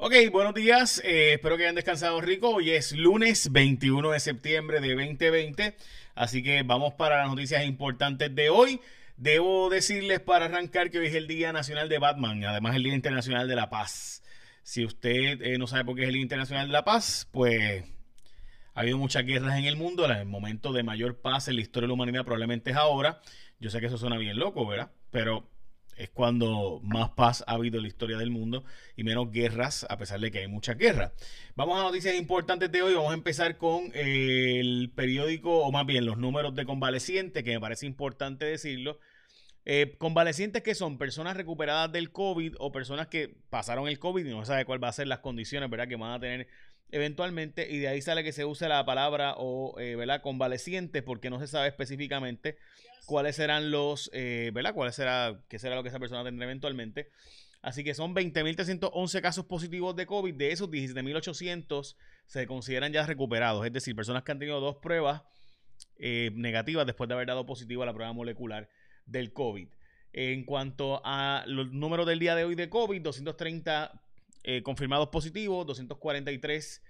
Ok, buenos días. Eh, espero que hayan descansado rico. Hoy es lunes 21 de septiembre de 2020. Así que vamos para las noticias importantes de hoy. Debo decirles para arrancar que hoy es el Día Nacional de Batman, además el Día Internacional de la Paz. Si usted eh, no sabe por qué es el Día Internacional de la Paz, pues ha habido muchas guerras en el mundo. El momento de mayor paz en la historia de la humanidad probablemente es ahora. Yo sé que eso suena bien loco, ¿verdad? Pero es cuando más paz ha habido en la historia del mundo y menos guerras, a pesar de que hay muchas guerras. Vamos a noticias importantes de hoy. Vamos a empezar con eh, el periódico, o más bien los números de convalecientes, que me parece importante decirlo. Eh, convalecientes que son personas recuperadas del COVID o personas que pasaron el COVID y no se sabe cuál va a ser las condiciones ¿verdad? que van a tener eventualmente y de ahí sale que se use la palabra o eh, ¿verdad? convalecientes porque no se sabe específicamente cuáles serán los, eh, ¿verdad? ¿Cuál será, qué será lo que esa persona tendrá eventualmente? Así que son 20.311 casos positivos de COVID. De esos, 17.800 se consideran ya recuperados. Es decir, personas que han tenido dos pruebas eh, negativas después de haber dado positivo a la prueba molecular del COVID. En cuanto a los números del día de hoy de COVID, 230 eh, confirmados positivos, 243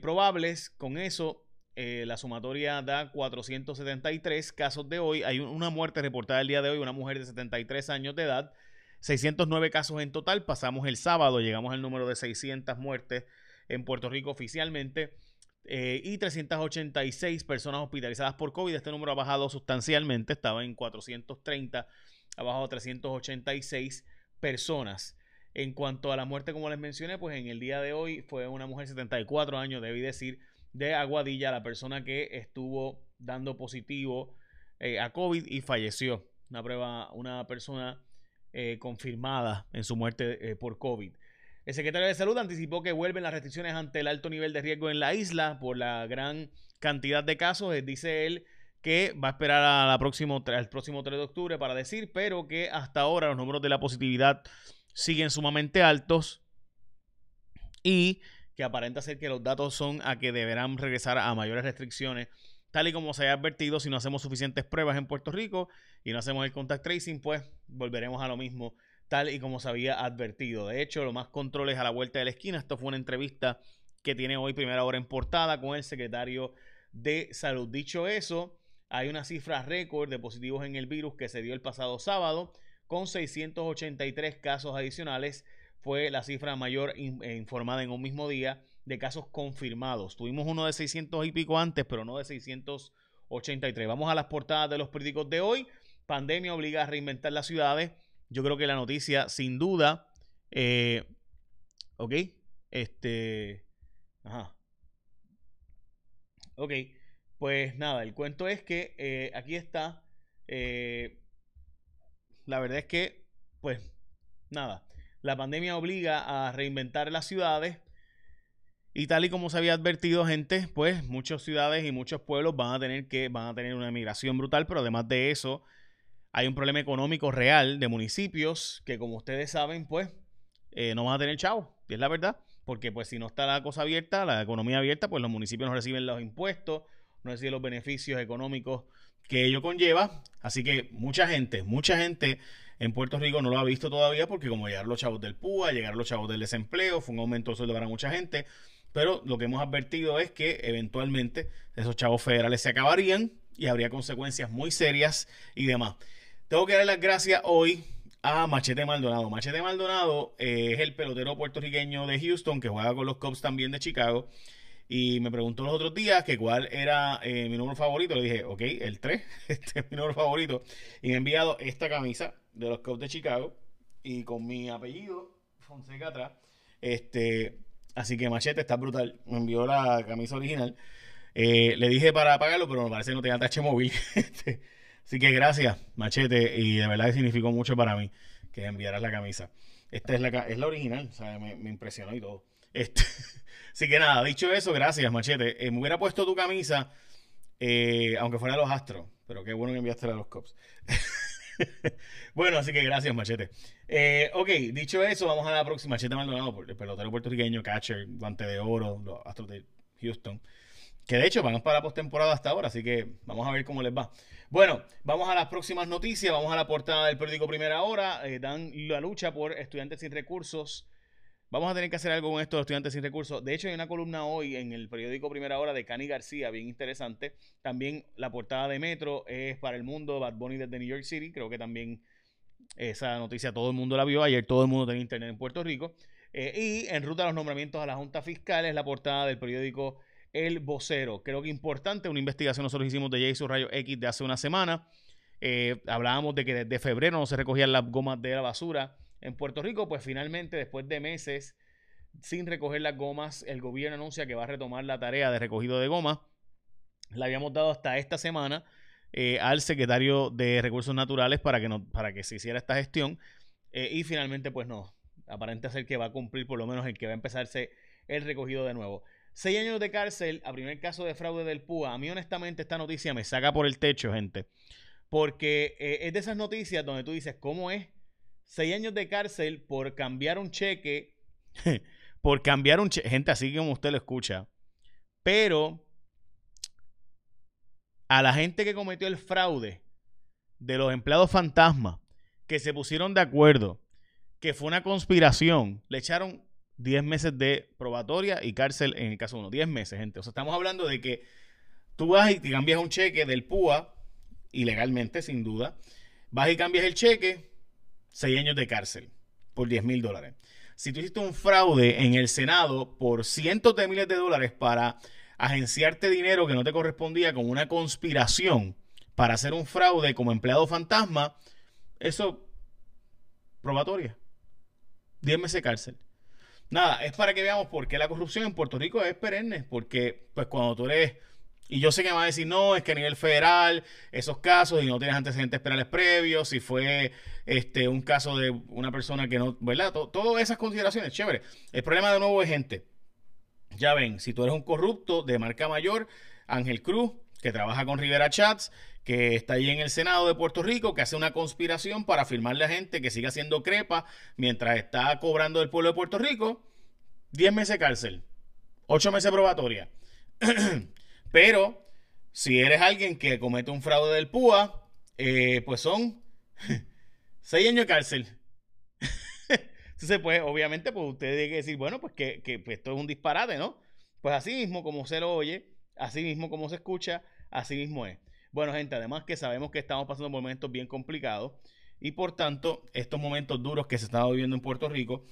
probables. Con eso, eh, la sumatoria da 473 casos de hoy. Hay una muerte reportada el día de hoy, una mujer de 73 años de edad. 609 casos en total. Pasamos el sábado, llegamos al número de 600 muertes en Puerto Rico oficialmente. Eh, y 386 personas hospitalizadas por COVID. Este número ha bajado sustancialmente, estaba en 430, ha bajado a 386 personas. En cuanto a la muerte, como les mencioné, pues en el día de hoy fue una mujer de 74 años, debí decir, de Aguadilla, la persona que estuvo dando positivo eh, a COVID y falleció. Una prueba, una persona eh, confirmada en su muerte eh, por COVID. El secretario de Salud anticipó que vuelven las restricciones ante el alto nivel de riesgo en la isla por la gran cantidad de casos. Dice él que va a esperar a próximo, al próximo 3 de octubre para decir, pero que hasta ahora los números de la positividad siguen sumamente altos y que aparenta ser que los datos son a que deberán regresar a mayores restricciones, tal y como se ha advertido, si no hacemos suficientes pruebas en Puerto Rico y no hacemos el contact tracing, pues volveremos a lo mismo, tal y como se había advertido. De hecho, lo más controles a la vuelta de la esquina. Esto fue una entrevista que tiene hoy primera hora en portada con el secretario de Salud. Dicho eso, hay una cifra récord de positivos en el virus que se dio el pasado sábado, con 683 casos adicionales fue la cifra mayor eh, informada en un mismo día de casos confirmados. Tuvimos uno de 600 y pico antes, pero no de 683. Vamos a las portadas de los periódicos de hoy. Pandemia obliga a reinventar las ciudades. Yo creo que la noticia, sin duda, eh, ok, este, ajá, ok, pues nada, el cuento es que eh, aquí está, la verdad es que, pues, nada, la pandemia obliga a reinventar las ciudades. Y tal y como se había advertido, gente, pues muchas ciudades y muchos pueblos van a tener que van a tener una migración brutal, pero además de eso, hay un problema económico real de municipios que, como ustedes saben, pues eh, no van a tener chavo, y es la verdad, porque pues si no está la cosa abierta, la economía abierta, pues los municipios no reciben los impuestos, no reciben los beneficios económicos que ello conlleva. Así que mucha gente, mucha gente en Puerto Rico no lo ha visto todavía porque como llegaron los chavos del PUA, llegaron los chavos del desempleo, fue un aumento de sueldo para mucha gente. Pero lo que hemos advertido es que eventualmente esos chavos federales se acabarían y habría consecuencias muy serias y demás. Tengo que dar las gracias hoy a Machete Maldonado. Machete Maldonado eh, es el pelotero puertorriqueño de Houston que juega con los Cubs también de Chicago. Y me preguntó los otros días que cuál era eh, mi número favorito. Le dije, ok, el 3, este es mi número favorito. Y me ha enviado esta camisa de los Cubs de Chicago y con mi apellido, Fonseca atrás. Este, así que Machete está brutal. Me envió la camisa original. Eh, le dije para pagarlo, pero me parece que no tenía tache móvil. Este, así que gracias, Machete. Y de verdad que significó mucho para mí que enviaras la camisa. Esta es la, es la original, o sea, me, impresionó y todo. Este, así que nada, dicho eso, gracias, Machete. Eh, me hubiera puesto tu camisa, eh, aunque fuera los Astros, pero qué bueno que enviaste a los Cops. bueno, así que gracias, Machete. Eh, ok, dicho eso, vamos a la próxima. Machete Maldonado, el pelotero puertorriqueño, catcher, guante de oro, los Astros de Houston. Que de hecho van para la postemporada hasta ahora, así que vamos a ver cómo les va. Bueno, vamos a las próximas noticias. Vamos a la portada del periódico Primera Hora. Dan la lucha por estudiantes sin recursos Vamos a tener que hacer algo con esto de estudiantes sin recursos. De hecho, hay una columna hoy en el periódico Primera Hora de Cani García, bien interesante. También la portada de Metro es para el mundo, Bad Bunny desde New York City. Creo que también esa noticia todo el mundo la vio. Ayer todo el mundo tenía internet en Puerto Rico. Eh, y en ruta a los nombramientos a la Junta Fiscal es la portada del periódico El Vocero. Creo que importante, una investigación nosotros hicimos de Jason Rayo X de hace una semana. Eh, hablábamos de que desde febrero no se recogían las gomas de la basura en Puerto Rico, pues finalmente, después de meses sin recoger las gomas, el gobierno anuncia que va a retomar la tarea de recogido de gomas. La habíamos dado hasta esta semana eh, al secretario de Recursos Naturales para que, no, para que se hiciera esta gestión. Eh, y finalmente, pues no, aparente ser que va a cumplir por lo menos el que va a empezarse el recogido de nuevo. Seis años de cárcel a primer caso de fraude del PUA. A mí honestamente esta noticia me saca por el techo, gente. Porque eh, es de esas noticias donde tú dices, ¿cómo es seis años de cárcel por cambiar un cheque, por cambiar un cheque, gente así como usted lo escucha. Pero a la gente que cometió el fraude de los empleados fantasma, que se pusieron de acuerdo, que fue una conspiración, le echaron 10 meses de probatoria y cárcel en el caso uno. 10 meses, gente. O sea, estamos hablando de que tú vas y te cambias un cheque del PUA, ilegalmente, sin duda. Vas y cambias el cheque, seis años de cárcel por 10 mil dólares. Si tú hiciste un fraude en el Senado por cientos de miles de dólares para agenciarte dinero que no te correspondía con una conspiración para hacer un fraude como empleado fantasma, eso probatoria. 10 meses de cárcel. Nada, es para que veamos por qué la corrupción en Puerto Rico es perenne, porque pues cuando tú eres y yo sé que me va a decir, no, es que a nivel federal, esos casos, y no tienes antecedentes penales previos, si fue este un caso de una persona que no, ¿verdad? todas esas consideraciones, chévere. El problema de nuevo es gente. Ya ven, si tú eres un corrupto de marca mayor, Ángel Cruz, que trabaja con Rivera Chats, que está ahí en el Senado de Puerto Rico, que hace una conspiración para firmarle a gente que siga haciendo crepa mientras está cobrando del pueblo de Puerto Rico, 10 meses cárcel, 8 meses probatoria. Pero si eres alguien que comete un fraude del PUA, eh, pues son seis años de cárcel. Entonces, pues, obviamente, pues usted tiene que decir, bueno, pues que, que pues, esto es un disparate, ¿no? Pues así mismo como se lo oye, así mismo como se escucha, así mismo es. Bueno, gente, además que sabemos que estamos pasando momentos bien complicados y por tanto, estos momentos duros que se están viviendo en Puerto Rico,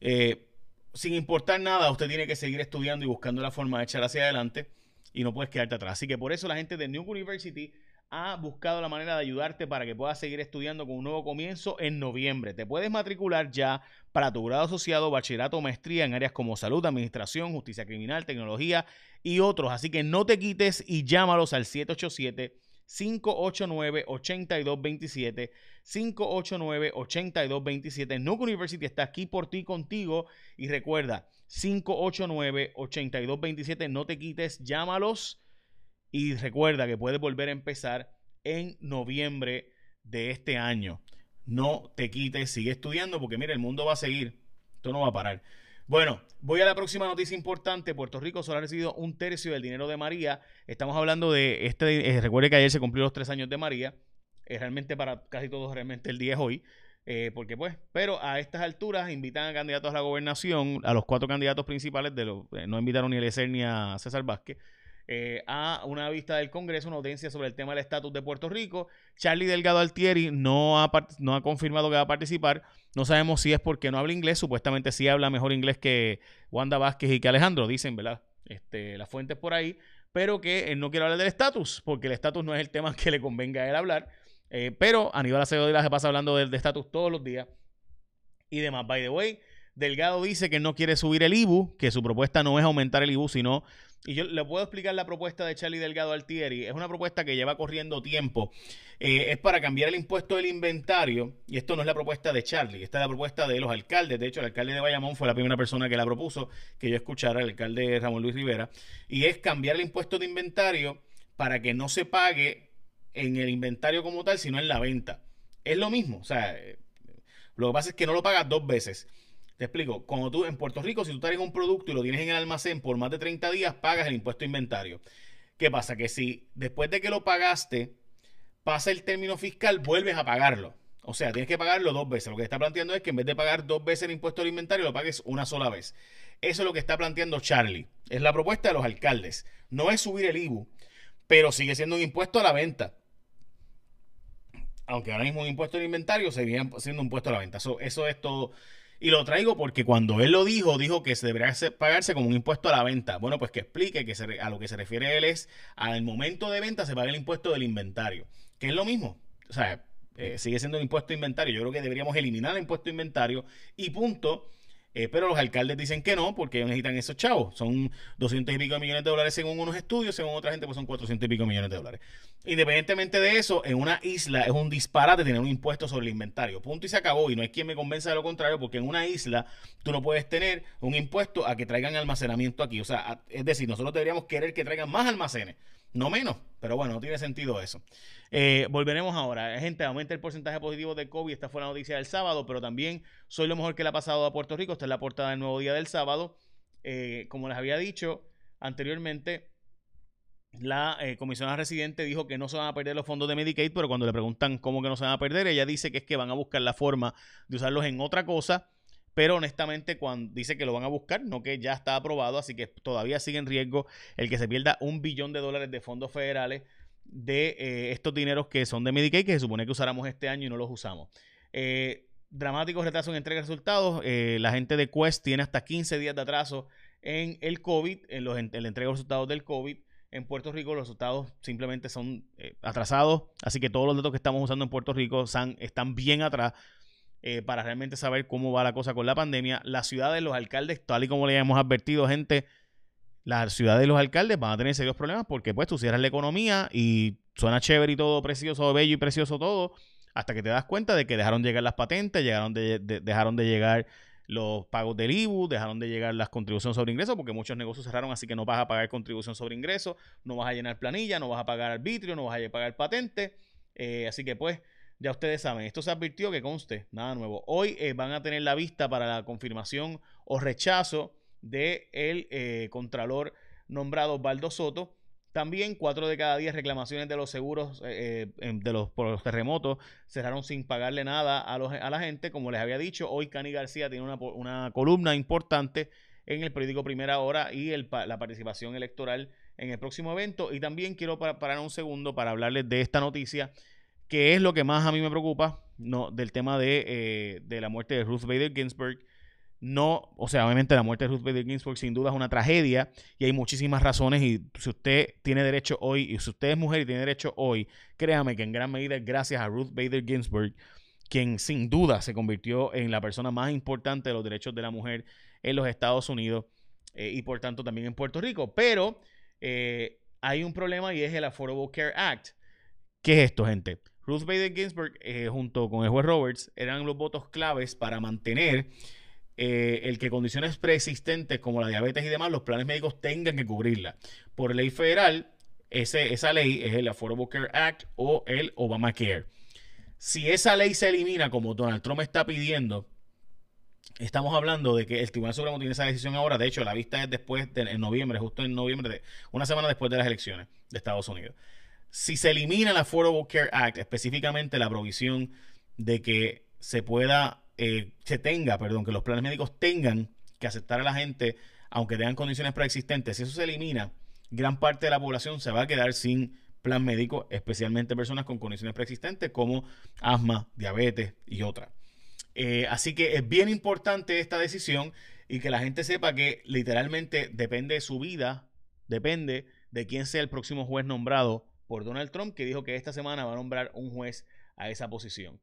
eh, sin importar nada, usted tiene que seguir estudiando y buscando la forma de echar hacia adelante y no puedes quedarte atrás. Así que por eso la gente de New University ha buscado la manera de ayudarte para que puedas seguir estudiando con un nuevo comienzo en noviembre. Te puedes matricular ya para tu grado asociado, bachillerato o maestría en áreas como salud, administración, justicia criminal, tecnología y otros. Así que no te quites y llámalos al 787 589-8227, 589-8227. Nuke University está aquí por ti, contigo. Y recuerda, 589-8227. No te quites, llámalos. Y recuerda que puedes volver a empezar en noviembre de este año. No te quites, sigue estudiando porque mira, el mundo va a seguir. Esto no va a parar. Bueno, voy a la próxima noticia importante. Puerto Rico solo ha recibido un tercio del dinero de María. Estamos hablando de este. Eh, recuerde que ayer se cumplió los tres años de María. Realmente para casi todos, realmente el día es hoy. Eh, porque pues, pero a estas alturas invitan a candidatos a la gobernación, a los cuatro candidatos principales, de los, eh, no invitaron ni a Eliezer ni a César Vázquez, eh, a una vista del Congreso, una audiencia sobre el tema del estatus de Puerto Rico. Charlie Delgado Altieri no ha, no ha confirmado que va a participar. No sabemos si es porque no habla inglés, supuestamente sí habla mejor inglés que Wanda Vázquez y que Alejandro, dicen, ¿verdad? Este, las fuentes por ahí, pero que él no quiere hablar del estatus, porque el estatus no es el tema que le convenga a él hablar. Eh, pero Aníbal Acevedo se pasa hablando del estatus todos los días y demás. By the way, Delgado dice que no quiere subir el IBU, que su propuesta no es aumentar el IBU, sino y yo le puedo explicar la propuesta de Charlie Delgado Altieri. Es una propuesta que lleva corriendo tiempo. Eh, es para cambiar el impuesto del inventario. Y esto no es la propuesta de Charlie. Esta es la propuesta de los alcaldes. De hecho, el alcalde de Bayamón fue la primera persona que la propuso, que yo escuchara, el alcalde Ramón Luis Rivera. Y es cambiar el impuesto de inventario para que no se pague en el inventario como tal, sino en la venta. Es lo mismo. O sea, eh, lo que pasa es que no lo pagas dos veces. Te explico, cuando tú en Puerto Rico, si tú traes un producto y lo tienes en el almacén por más de 30 días, pagas el impuesto de inventario. ¿Qué pasa? Que si después de que lo pagaste, pasa el término fiscal, vuelves a pagarlo. O sea, tienes que pagarlo dos veces. Lo que está planteando es que en vez de pagar dos veces el impuesto al inventario, lo pagues una sola vez. Eso es lo que está planteando Charlie. Es la propuesta de los alcaldes. No es subir el IBU, pero sigue siendo un impuesto a la venta. Aunque ahora mismo un impuesto al inventario seguiría siendo un impuesto a la venta. Eso, es todo. Y lo traigo porque cuando él lo dijo, dijo que se debería pagarse como un impuesto a la venta. Bueno, pues que explique que a lo que se refiere él es al momento de venta se paga el impuesto del inventario, que es lo mismo. O sea, eh, sigue siendo un impuesto de inventario. Yo creo que deberíamos eliminar el impuesto de inventario y punto. Eh, pero los alcaldes dicen que no, porque necesitan esos chavos. Son 200 y pico millones de dólares según unos estudios, según otra gente, pues son 400 y pico millones de dólares. Independientemente de eso, en una isla es un disparate tener un impuesto sobre el inventario. Punto y se acabó. Y no hay quien me convenza de lo contrario, porque en una isla tú no puedes tener un impuesto a que traigan almacenamiento aquí. O sea, es decir, nosotros deberíamos querer que traigan más almacenes, no menos. Pero bueno, no tiene sentido eso. Eh, volveremos ahora. Gente, aumenta el porcentaje positivo de COVID. Esta fue la noticia del sábado, pero también soy lo mejor que le ha pasado a Puerto Rico. Esta es la portada del nuevo día del sábado. Eh, como les había dicho anteriormente, la eh, comisionada residente dijo que no se van a perder los fondos de Medicaid, pero cuando le preguntan cómo que no se van a perder, ella dice que es que van a buscar la forma de usarlos en otra cosa. Pero honestamente, cuando dice que lo van a buscar, no que ya está aprobado, así que todavía sigue en riesgo el que se pierda un billón de dólares de fondos federales de eh, estos dineros que son de Medicaid, que se supone que usáramos este año y no los usamos. Eh, dramáticos retrasos en entrega de resultados. Eh, la gente de Quest tiene hasta 15 días de atraso en el COVID, en, los, en la entrega de resultados del COVID. En Puerto Rico los resultados simplemente son atrasados, así que todos los datos que estamos usando en Puerto Rico están, bien atrás. Para realmente saber cómo va la cosa con la pandemia. Las ciudades, los alcaldes, tal y como le hemos advertido, gente, las ciudades y los alcaldes van a tener serios problemas porque pues tú cierras la economía y suena chévere y todo precioso, bello y precioso todo, hasta que te das cuenta de que dejaron de llegar las patentes, llegaron de, dejaron de llegar los pagos del IBU, dejaron de llegar las contribuciones sobre ingresos, porque muchos negocios cerraron, así que no vas a pagar contribución sobre ingresos, no vas a llenar planilla, no vas a pagar arbitrio, no vas a pagar patente. Eh, así que pues, ya ustedes saben, esto se advirtió que conste, nada nuevo. Hoy eh, van a tener la vista para la confirmación o rechazo de el eh, contralor nombrado Baldo Soto. También cuatro de cada diez reclamaciones de los seguros eh, eh, de los, por los terremotos cerraron sin pagarle nada a, los, a la gente. Como les había dicho, hoy Cani García tiene una, columna importante en el periódico Primera Hora y la participación electoral en el próximo evento. Y también quiero parar un segundo para hablarles de esta noticia, que es lo que más a mí me preocupa, no, del tema de, de la muerte de Ruth Bader Ginsburg no, o sea, obviamente la muerte de Ruth Bader Ginsburg sin duda es una tragedia y hay muchísimas razones y si usted tiene derecho hoy y si usted es mujer y tiene derecho hoy, créame que en gran medida es gracias a Ruth Bader Ginsburg, quien sin duda se convirtió en la persona más importante de los derechos de la mujer en los Estados Unidos eh, y por tanto también en Puerto Rico. Pero eh, hay un problema y es el Affordable Care Act. ¿Qué es esto, gente? Ruth Bader Ginsburg, eh, junto con el juez Roberts, eran los votos claves para mantener eh, el que condiciones preexistentes como la diabetes y demás, los planes médicos tengan que cubrirla. Por ley federal, ese, esa ley es el Affordable Care Act o el Obamacare. Si esa ley se elimina, como Donald Trump está pidiendo, estamos hablando de que el Tribunal Supremo tiene esa decisión ahora. De hecho, la vista es después, de, en noviembre, justo en noviembre, de, una semana después de las elecciones de Estados Unidos. Si se elimina el Affordable Care Act, específicamente la provisión de que se pueda eh, se tenga, perdón, que los planes médicos tengan que aceptar a la gente, aunque tengan condiciones preexistentes, si eso se elimina, gran parte de la población se va a quedar sin plan médico, especialmente personas con condiciones preexistentes como asma, diabetes y otras. Eh, así que es bien importante esta decisión y que la gente sepa que literalmente depende de su vida, depende de quién sea el próximo juez nombrado por Donald Trump, que dijo que esta semana va a nombrar un juez a esa posición.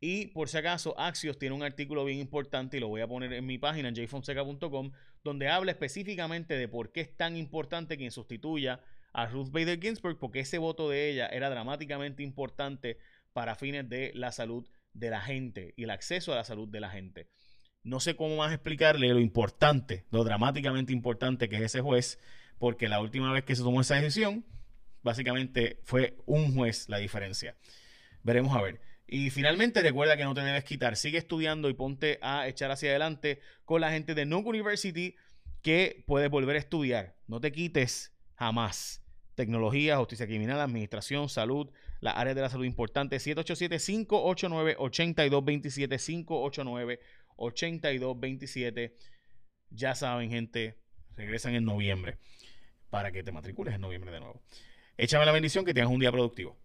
Y por si acaso, Axios tiene un artículo bien importante y lo voy a poner en mi página, jfonseca.com, donde habla específicamente de por qué es tan importante quien sustituya a Ruth Bader Ginsburg, porque ese voto de ella era dramáticamente importante para fines de la salud de la gente y el acceso a la salud de la gente. No sé cómo más explicarle lo importante, lo dramáticamente importante que es ese juez, porque la última vez que se tomó esa decisión, básicamente fue un juez la diferencia. Veremos a ver. Y finalmente recuerda que no te debes quitar, sigue estudiando y ponte a echar hacia adelante con la gente de Nuke University que puedes volver a estudiar. No te quites jamás. Tecnología, justicia criminal, administración, salud, las áreas de la salud importantes. 787-589-8227, 589-8227. Ya saben, gente, regresan en noviembre para que te matricules en noviembre de nuevo. Échame la bendición que tengas un día productivo.